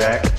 Jack.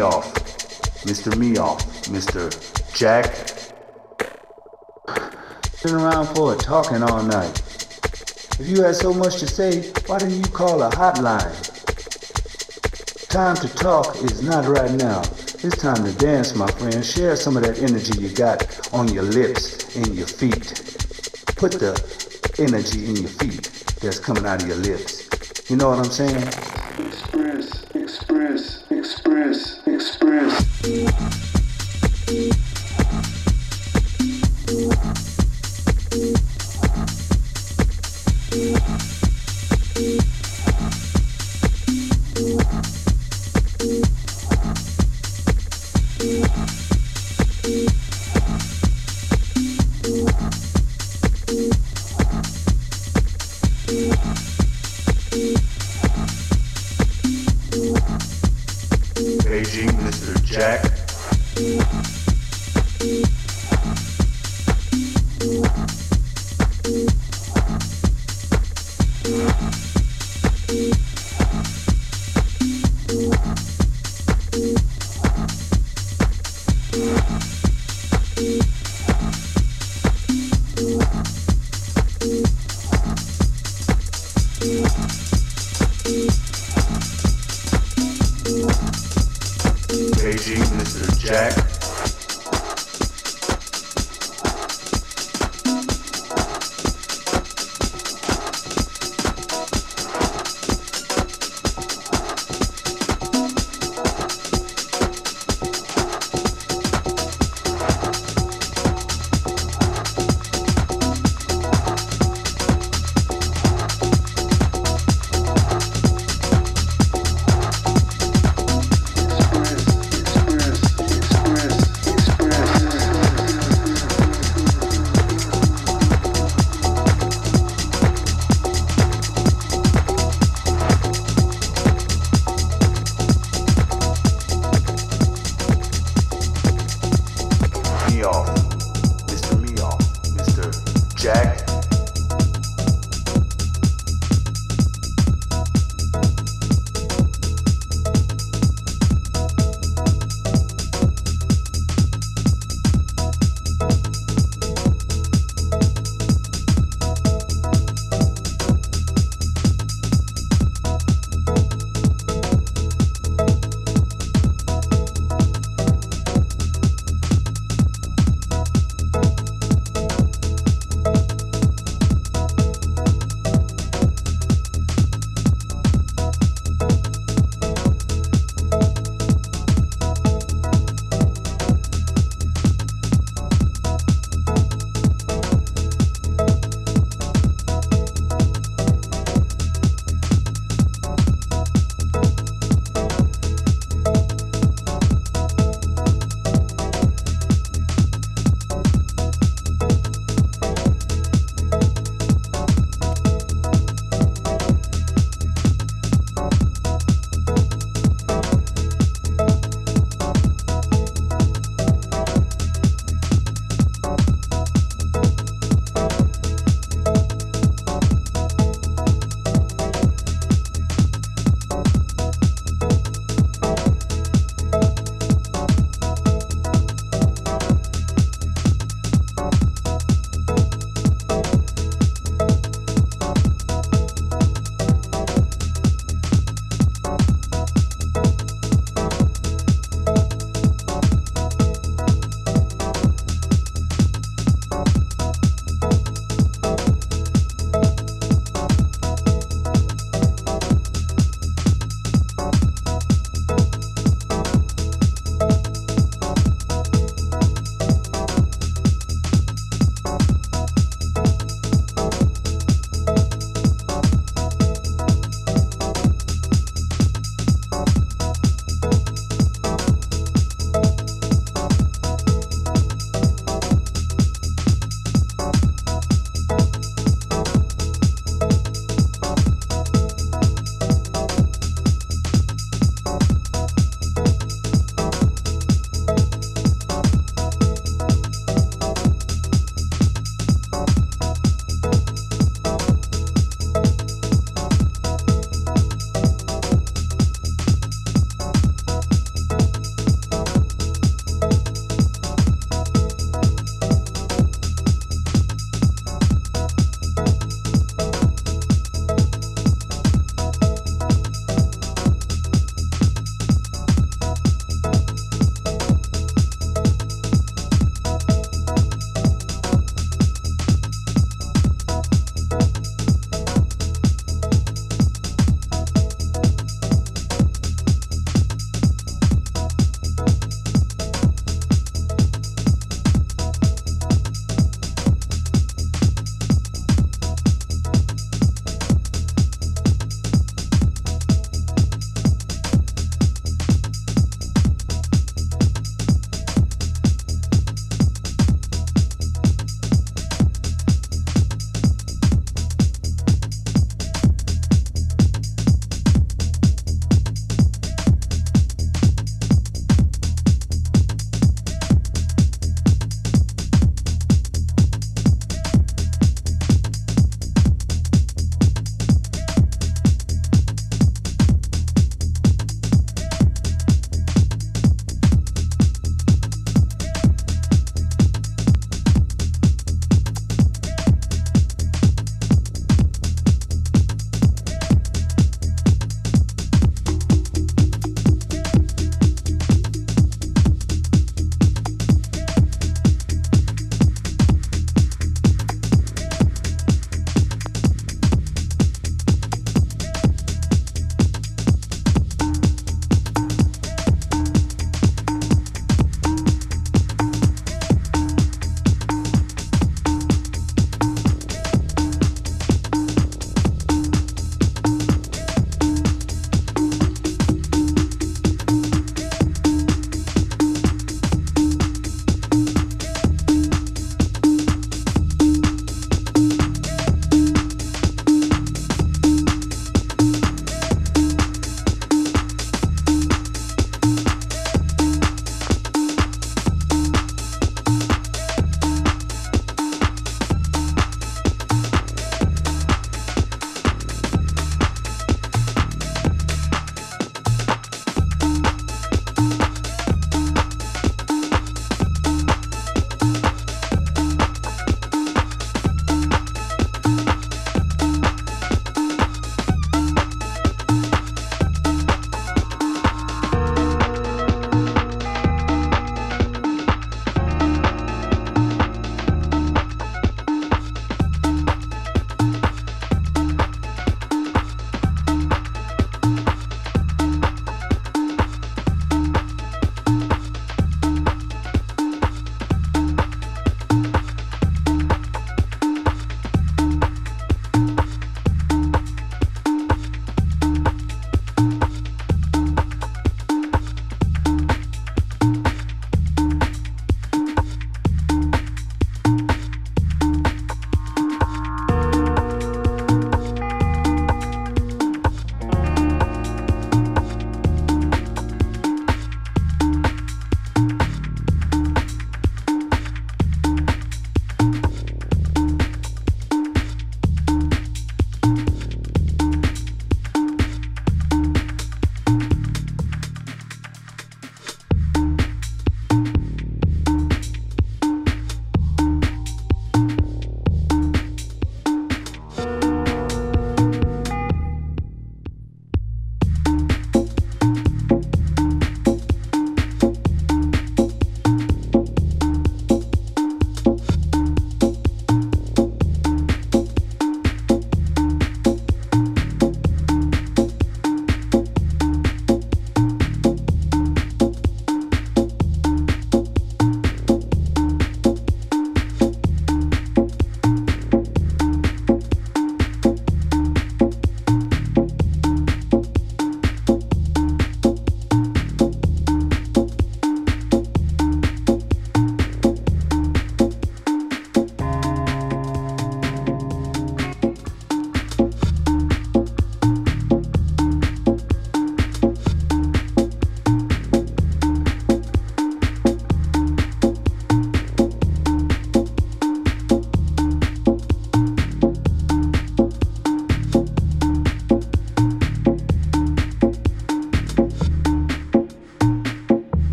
Mr. Meoff, Mr. Jack. Been around for a talking all night. If you had so much to say, why didn't you call a hotline? Time to talk is not right now. It's time to dance, my friend. Share some of that energy you got on your lips and your feet. Put the energy in your feet that's coming out of your lips. You know what I'm saying? Express,